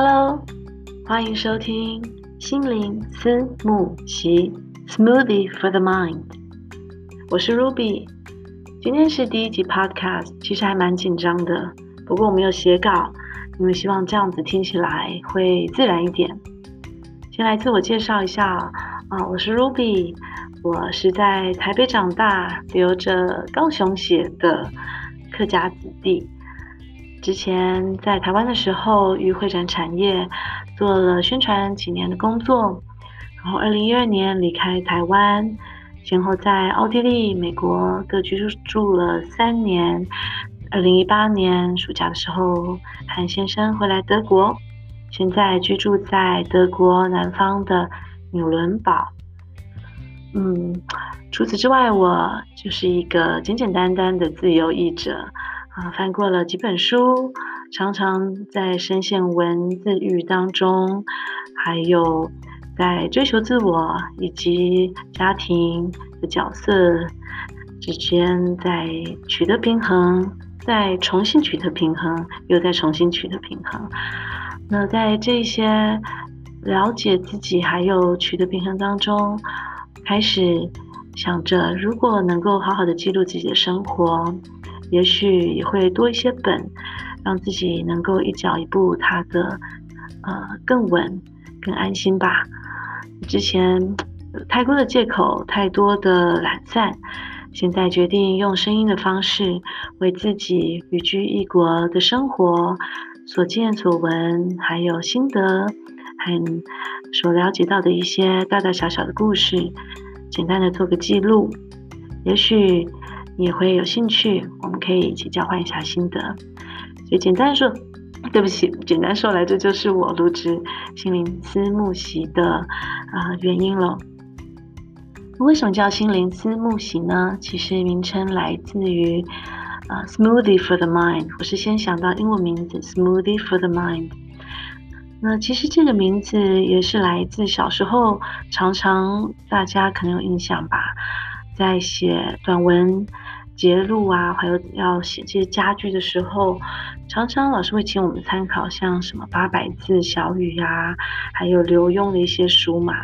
Hello，欢迎收听心灵思慕习 Smoothie for the Mind。我是 Ruby，今天是第一集 Podcast，其实还蛮紧张的。不过我没有写稿，因为希望这样子听起来会自然一点。先来自我介绍一下啊，我是 Ruby，我是在台北长大，留着高雄血的客家子弟。之前在台湾的时候，与会展产业做了宣传几年的工作，然后二零一二年离开台湾，先后在奥地利、美国各居住住了三年。二零一八年暑假的时候，韩先生回来德国，现在居住在德国南方的纽伦堡。嗯，除此之外，我就是一个简简单单的自由译者。啊，翻过了几本书，常常在深陷文字狱当中，还有在追求自我以及家庭的角色之间，在取得平衡，再重新取得平衡，又再重新取得平衡。那在这些了解自己还有取得平衡当中，开始想着，如果能够好好的记录自己的生活。也许也会多一些本，让自己能够一脚一步踏得呃更稳、更安心吧。之前太多的借口，太多的懒散，现在决定用声音的方式，为自己旅居异国的生活所见所闻，还有心得，还所了解到的一些大大小小的故事，简单的做个记录。也许。也会有兴趣，我们可以一起交换一下心得。所以简单说，对不起，简单说来，这就是我录制心灵思慕习的啊、原因了。为什么叫心灵思慕习呢？其实名称来自于啊、呃、Smoothie for the Mind。我是先想到英文名字 Smoothie for the Mind。那其实这个名字也是来自小时候，常常大家可能有印象吧，在写短文。结露啊，还有要写这些家具的时候，常常老师会请我们参考像什么八百字小语呀，还有刘墉的一些书嘛。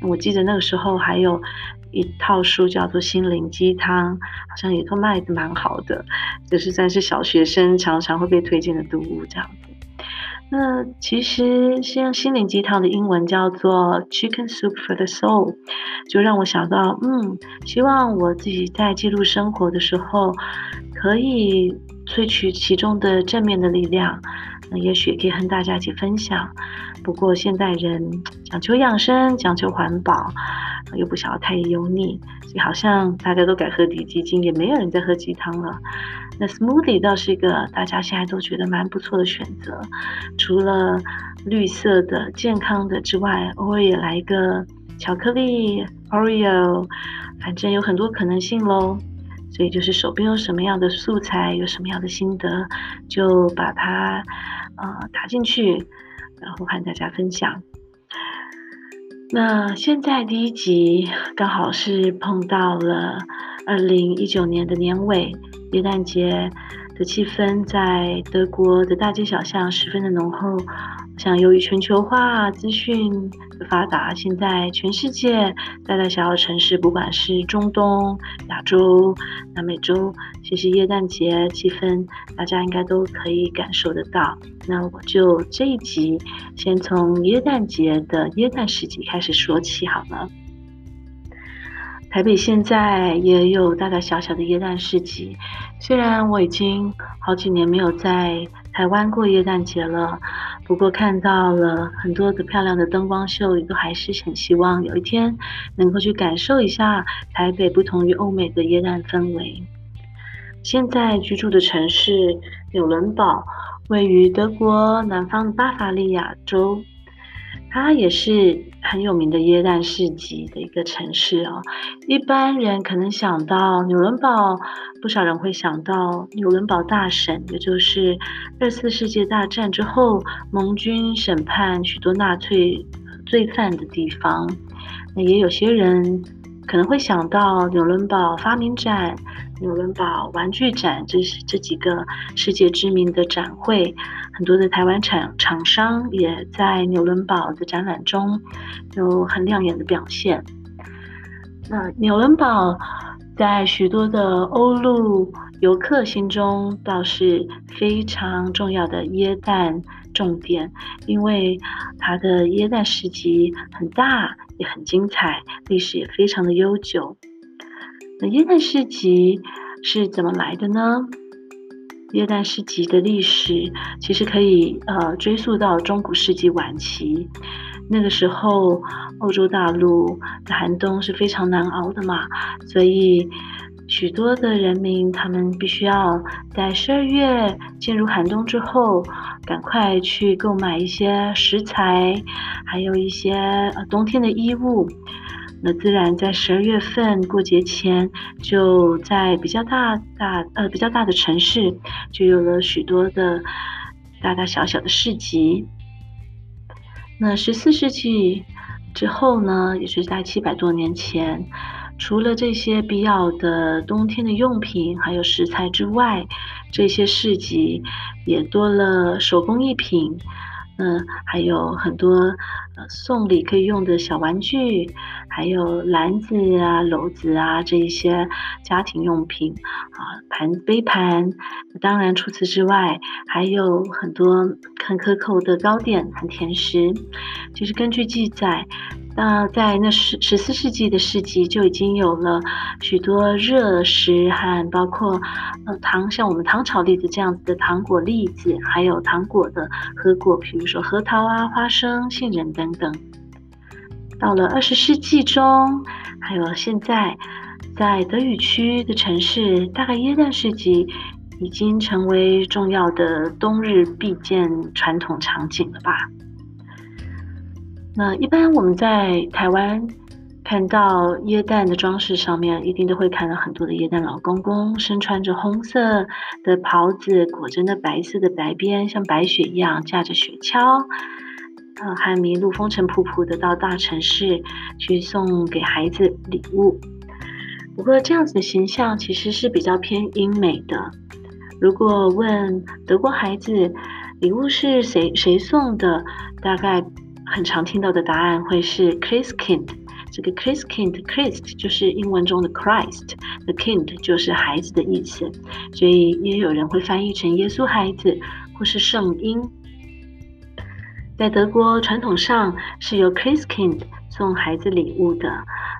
我记得那个时候还有一套书叫做《心灵鸡汤》，好像也都卖的蛮好的，就是算是小学生常常会被推荐的读物这样子。那其实像心灵鸡汤的英文叫做 Chicken Soup for the Soul，就让我想到，嗯，希望我自己在记录生活的时候，可以萃取其中的正面的力量，那也许可以和大家一起分享。不过现代人讲求养生，讲求环保，又不想要太油腻，所以好像大家都改喝底鸡精，也没有人在喝鸡汤了。那 smoothie 倒是一个大家现在都觉得蛮不错的选择，除了绿色的健康的之外，偶尔也来一个巧克力 Oreo，反正有很多可能性喽。所以就是手边有什么样的素材，有什么样的心得，就把它呃打进去，然后和大家分享。那现在第一集刚好是碰到了二零一九年的年尾。耶诞节的气氛在德国的大街小巷十分的浓厚。像由于全球化资讯的发达，现在全世界大大小小城市，不管是中东、亚洲、南美洲，其实耶诞节气氛大家应该都可以感受得到。那我就这一集先从耶诞节的耶诞市集开始说起好了。台北现在也有大大小小的耶诞市集，虽然我已经好几年没有在台湾过耶诞节了，不过看到了很多的漂亮的灯光秀，都还是很希望有一天能够去感受一下台北不同于欧美的耶诞氛围。现在居住的城市纽伦堡，位于德国南方巴伐利亚州。它也是很有名的耶诞市集的一个城市哦。一般人可能想到纽伦堡，不少人会想到纽伦堡大审，也就是二次世界大战之后盟军审判许多纳粹罪犯的地方。那也有些人可能会想到纽伦堡发明展、纽伦堡玩具展，这是这几个世界知名的展会，很多的台湾厂厂商也在纽伦堡的展览中有很亮眼的表现。那纽伦堡在许多的欧陆游客心中倒是非常重要的耶诞重点，因为它的耶诞市集很大，也很精彩，历史也非常的悠久。那耶诞市集是怎么来的呢？耶诞市集的历史其实可以呃追溯到中古世纪晚期，那个时候欧洲大陆的寒冬是非常难熬的嘛，所以。许多的人民，他们必须要在十二月进入寒冬之后，赶快去购买一些食材，还有一些呃冬天的衣物。那自然在十二月份过节前，就在比较大大呃比较大的城市，就有了许多的大大小小的市集。那十四世纪之后呢，也是在七百多年前。除了这些必要的冬天的用品，还有食材之外，这些市集也多了手工艺品，嗯、还有很多呃送礼可以用的小玩具，还有篮子啊、篓子啊这一些家庭用品啊，盘杯盘。当然，除此之外，还有很多很可口的糕点和甜食。就是根据记载。那在那十十四世纪的市集就已经有了许多热食和包括呃糖，像我们糖炒栗子这样子的糖果栗子，还有糖果的核果，比如说核桃啊、花生、杏仁等等。到了二十世纪中，还有现在在德语区的城市，大概耶诞市集已经成为重要的冬日必见传统场景了吧。那一般我们在台湾看到耶诞的装饰上面，一定都会看到很多的耶诞老公公，身穿着红色的袍子，裹着那白色的白边，像白雪一样，驾着雪橇，呃，还迷路风尘仆仆的到大城市去送给孩子礼物。不过这样子的形象其实是比较偏英美的。如果问德国孩子礼物是谁谁送的，大概。很常听到的答案会是 Chris Kind 这个 Chris Kind Christ 就是英文中的 Christ，the Kind 就是孩子的意思，所以也有人会翻译成耶稣孩子或是圣婴。在德国传统上是由 Christkind 送孩子礼物的，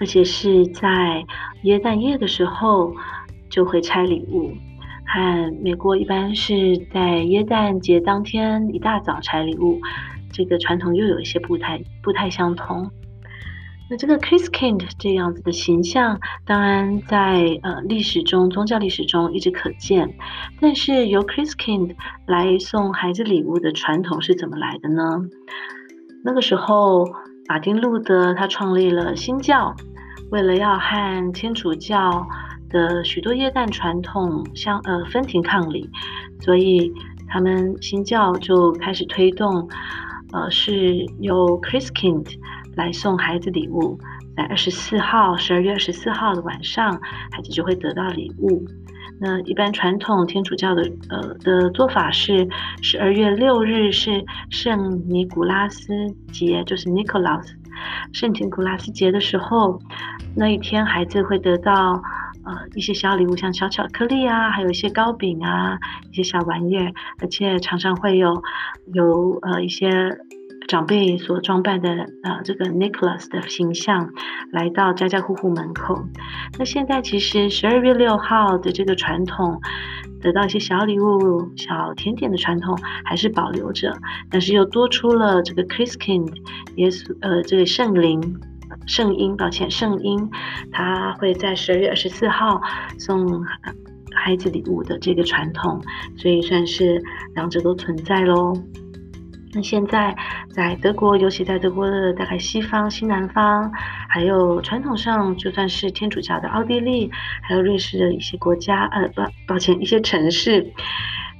而且是在耶诞夜的时候就会拆礼物，和美国一般是在耶诞节当天一大早拆礼物。这个传统又有一些不太不太相同。那这个 Chris Kind 这样子的形象，当然在呃历史中宗教历史中一直可见。但是由 Chris Kind 来送孩子礼物的传统是怎么来的呢？那个时候，马丁路德他创立了新教，为了要和天主教的许多耶诞传统相呃分庭抗礼，所以他们新教就开始推动。呃，是由 Chris Kind 来送孩子礼物，在二十四号，十二月二十四号的晚上，孩子就会得到礼物。那一般传统天主教的呃的做法是，十二月六日是圣尼古拉斯节，就是 Nicholas 圣尼古拉斯节的时候，那一天孩子会得到。呃，一些小礼物，像小巧克力啊，还有一些糕饼啊，一些小玩意儿，而且常常会有有呃一些长辈所装扮的呃这个 Nicholas 的形象来到家家户户门口。那现在其实十二月六号的这个传统，得到一些小礼物、小甜点的传统还是保留着，但是又多出了这个 Christkind 耶稣呃这个圣灵。圣婴，抱歉，圣婴，他会在十二月二十四号送孩子礼物的这个传统，所以算是两者都存在喽。现在在德国，尤其在德国的大概西方、西南方，还有传统上就算是天主教的奥地利，还有瑞士的一些国家，呃，不，抱歉，一些城市，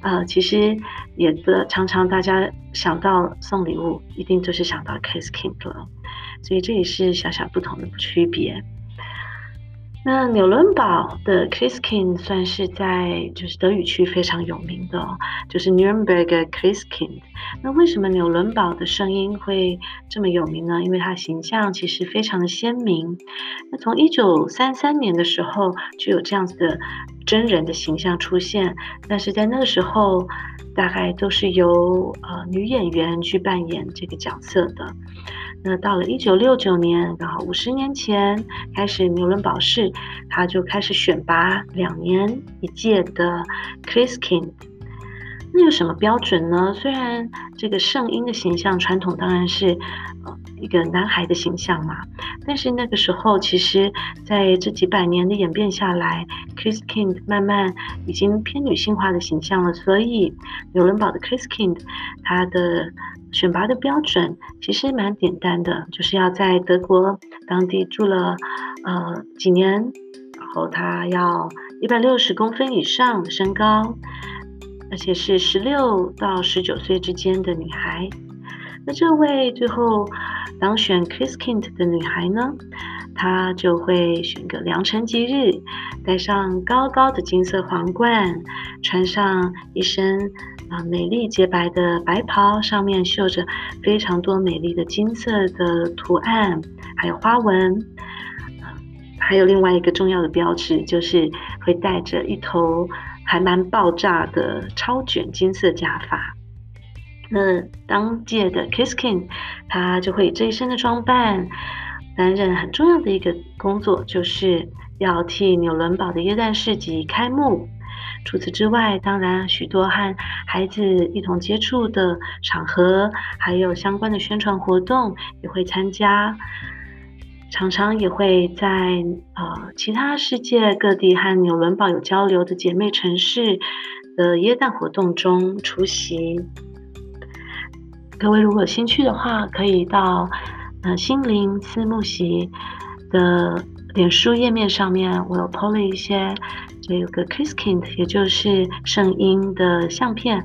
呃，其实也的常常大家想到送礼物，一定就是想到 Christkind 了。所以这也是小小不同的区别。那纽伦堡的 Kriskin 算是在就是德语区非常有名的，就是 Nuremberg Kriskin。那为什么纽伦堡的声音会这么有名呢？因为它形象其实非常的鲜明。那从一九三三年的时候就有这样子的真人的形象出现，但是在那个时候大概都是由呃女演员去扮演这个角色的。那到了一九六九年，刚好五十年前开始，纽伦堡市他就开始选拔两年一届的 Chris King。那有什么标准呢？虽然这个圣婴的形象传统当然是呃一个男孩的形象嘛，但是那个时候其实在这几百年的演变下来，Christkind 慢慢已经偏女性化的形象了，所以纽伦堡的 Christkind 他的。选拔的标准其实蛮简单的，就是要在德国当地住了呃几年，然后他要一百六十公分以上的身高，而且是十六到十九岁之间的女孩。那这位最后当选 chriskind 的女孩呢，她就会选个良辰吉日，戴上高高的金色皇冠，穿上一身。啊，美丽洁白的白袍上面绣着非常多美丽的金色的图案，还有花纹。还有另外一个重要的标志，就是会戴着一头还蛮爆炸的超卷金色假发。那当届的 Christkind，他就会以这一身的装扮，担任很重要的一个工作，就是要替纽伦堡的耶诞市集开幕。除此之外，当然许多和孩子一同接触的场合，还有相关的宣传活动也会参加，常常也会在呃其他世界各地和纽伦堡有交流的姐妹城市的耶诞活动中出席。各位如果有兴趣的话，可以到呃心灵思慕席的脸书页面上面，我有 po 了一些。有个 Christkind，也就是圣婴的相片。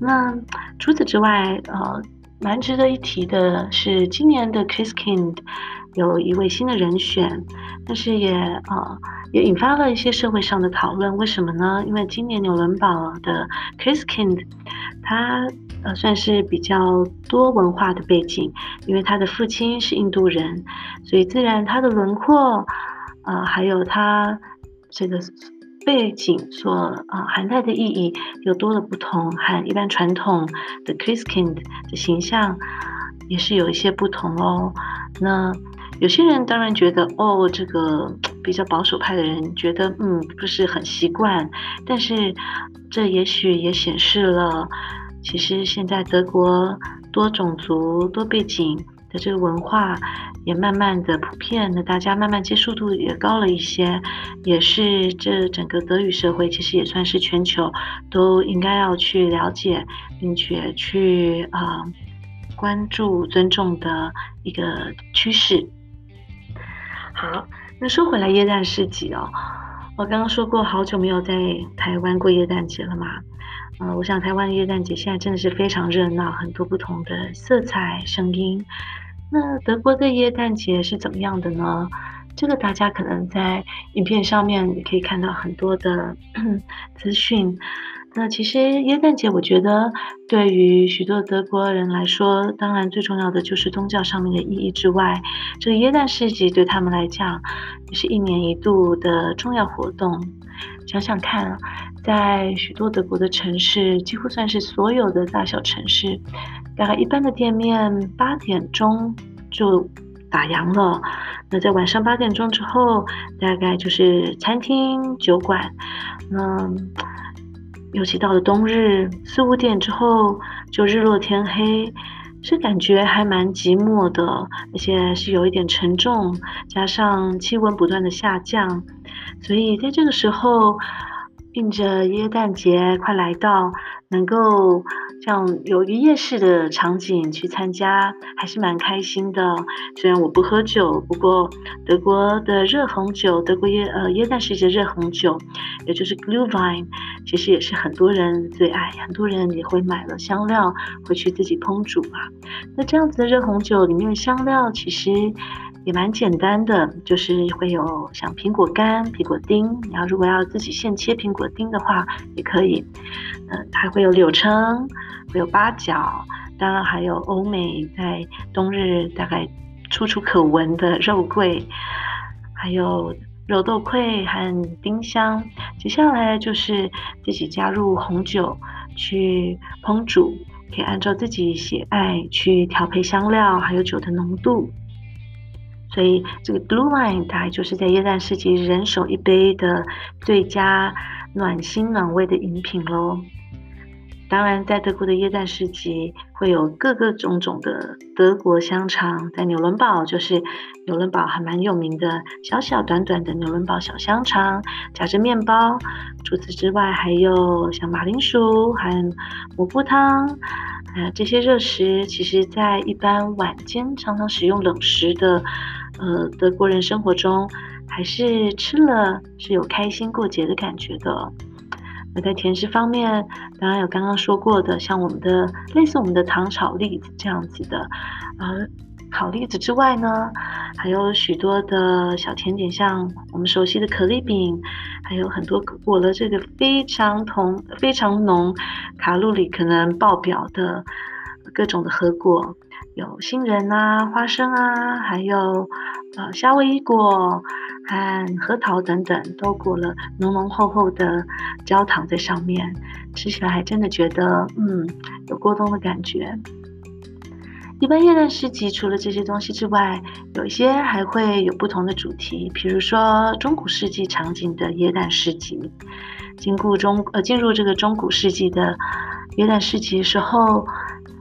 那除此之外，呃，蛮值得一提的是，今年的 Christkind 有一位新的人选，但是也呃也引发了一些社会上的讨论。为什么呢？因为今年纽伦堡的 Chris Kind，他呃算是比较多文化的背景，因为他的父亲是印度人，所以自然他的轮廓，呃，还有他。这个背景所啊含带的意义又多了不同，和一般传统的 Chris Kind 的形象也是有一些不同哦。那有些人当然觉得哦，这个比较保守派的人觉得嗯不是很习惯，但是这也许也显示了，其实现在德国多种族多背景的这个文化。也慢慢的普遍，那大家慢慢接受度也高了一些，也是这整个德语社会其实也算是全球都应该要去了解，并且去啊、呃、关注、尊重的一个趋势。好，那说回来耶诞市集哦，我刚刚说过好久没有在台湾过耶诞节了嘛，呃，我想台湾的耶诞节现在真的是非常热闹，很多不同的色彩、声音。那德国的耶诞节是怎么样的呢？这个大家可能在影片上面也可以看到很多的 资讯。那其实耶诞节，我觉得对于许多德国人来说，当然最重要的就是宗教上面的意义之外，这个耶诞市集对他们来讲也是一年一度的重要活动。想想看，在许多德国的城市，几乎算是所有的大小城市。大概一般的店面八点钟就打烊了，那在晚上八点钟之后，大概就是餐厅、酒馆。嗯，尤其到了冬日四五点之后就日落天黑，是感觉还蛮寂寞的，而且是有一点沉重，加上气温不断的下降，所以在这个时候，应着耶诞节快来到，能够。像有一个夜市的场景去参加，还是蛮开心的。虽然我不喝酒，不过德国的热红酒，德国耶呃耶诞时节热红酒，也就是 Glühwein，其实也是很多人最爱，很多人也会买了香料回去自己烹煮啊。那这样子的热红酒里面的香料，其实也蛮简单的，就是会有像苹果干、苹果丁。然后如果要自己现切苹果丁的话，也可以。嗯、呃，还会有柳橙，会有八角，当然还有欧美在冬日大概处处可闻的肉桂，还有肉豆蔻和丁香。接下来就是自己加入红酒去烹煮，可以按照自己喜爱去调配香料，还有酒的浓度。所以这个 Blue Wine 大概就是在耶诞市集人手一杯的最佳暖心暖胃的饮品喽。当然，在德国的耶诞市集会有各个种种的德国香肠，在纽伦堡就是纽伦堡还蛮有名的小小短短的纽伦堡小香肠，夹着面包。除此之外，还有像马铃薯和蘑菇汤。呃，这些热食其实在一般晚间常常使用冷食的。呃，德国人生活中还是吃了是有开心过节的感觉的。那在甜食方面，当然有刚刚说过的，像我们的类似我们的糖炒栗子这样子的。呃，烤栗子之外呢，还有许多的小甜点，像我们熟悉的可丽饼，还有很多裹了这个非常同非常浓卡路里可能爆表的各种的核果。有杏仁啊、花生啊，还有呃夏威夷果和核桃等等，都裹了浓浓厚厚的焦糖在上面，吃起来还真的觉得嗯有过冬的感觉。一般耶诞市集除了这些东西之外，有一些还会有不同的主题，比如说中古世纪场景的耶诞市集。经过中呃进入这个中古世纪的耶诞市集的时候。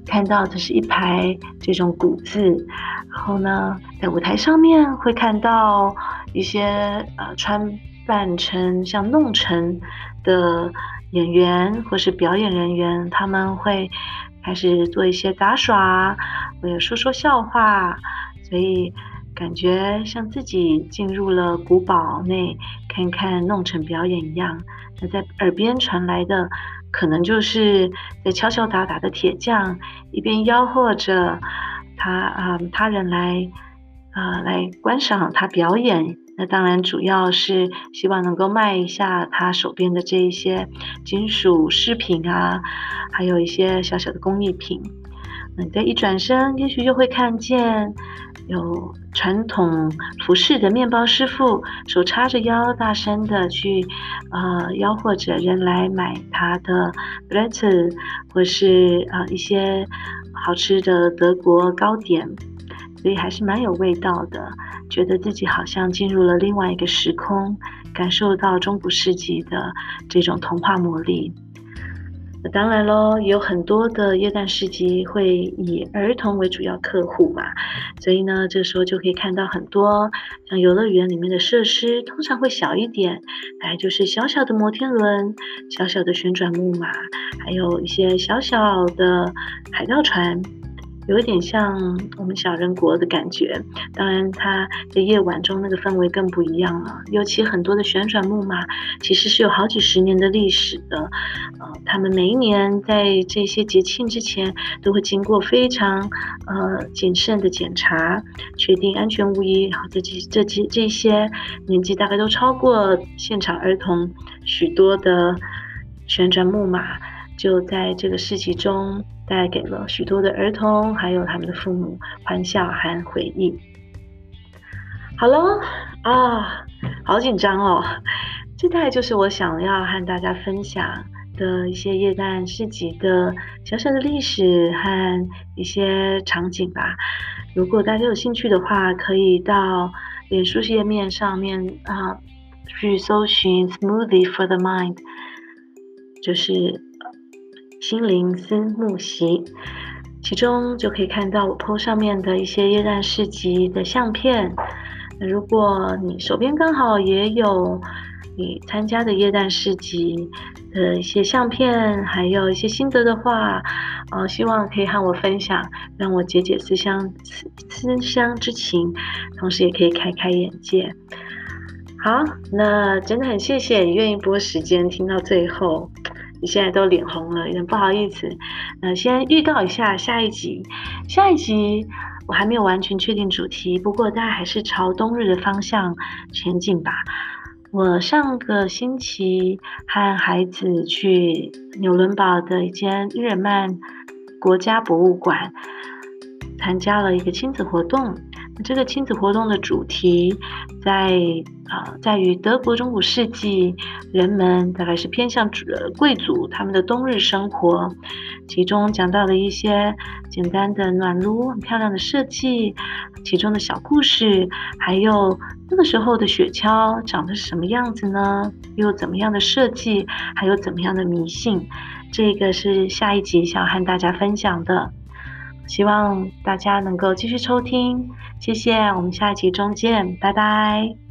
看到的是一排这种古字，然后呢，在舞台上面会看到一些呃穿扮成像弄臣的演员或是表演人员，他们会开始做一些杂耍，或者说说笑话，所以感觉像自己进入了古堡内看看弄臣表演一样。那在耳边传来的。可能就是在敲敲打打的铁匠，一边吆喝着他啊、他人来啊、来观赏他表演。那当然主要是希望能够卖一下他手边的这一些金属饰品啊，还有一些小小的工艺品。你，再一转身，也许就会看见。有传统服饰的面包师傅，手叉着腰，大声的去呃吆喝着人来买他的 Brezel 或是啊、呃、一些好吃的德国糕点，所以还是蛮有味道的，觉得自己好像进入了另外一个时空，感受到中古世纪的这种童话魔力。那当然喽，也有很多的耶诞市集会以儿童为主要客户嘛，所以呢，这时候就可以看到很多像游乐园里面的设施，通常会小一点，哎，就是小小的摩天轮、小小的旋转木马，还有一些小小的海盗船。有一点像我们小人国的感觉，当然它在夜晚中那个氛围更不一样了。尤其很多的旋转木马其实是有好几十年的历史的，呃，他们每一年在这些节庆之前都会经过非常呃谨慎的检查，确定安全无疑。然后这几这几这些年纪大概都超过现场儿童许多的旋转木马，就在这个市集中。带给了许多的儿童，还有他们的父母欢笑和回忆。好了啊，好紧张哦！这大概就是我想要和大家分享的一些耶诞市集的小小的历史和一些场景吧。如果大家有兴趣的话，可以到脸书页面上面啊去搜寻 “Smoothie for the Mind”，就是。心灵思慕席，其中就可以看到我 po 上面的一些耶诞市集的相片。如果你手边刚好也有你参加的耶诞市集的一些相片，还有一些心得的话，呃，希望可以和我分享，让我解解思乡思思乡之情，同时也可以开开眼界。好，那真的很谢谢你愿意拨时间听到最后。你现在都脸红了，有点不好意思。那先预告一下下一集，下一集我还没有完全确定主题，不过大家还是朝冬日的方向前进吧。我上个星期和孩子去纽伦堡的一间日耳曼国家博物馆，参加了一个亲子活动。这个亲子活动的主题在啊，在于德国中古世纪人们大概是偏向呃贵族他们的冬日生活，其中讲到了一些简单的暖炉，很漂亮的设计，其中的小故事，还有那个时候的雪橇长得是什么样子呢？又怎么样的设计？还有怎么样的迷信？这个是下一集想要和大家分享的。希望大家能够继续收听，谢谢，我们下一集中见，拜拜。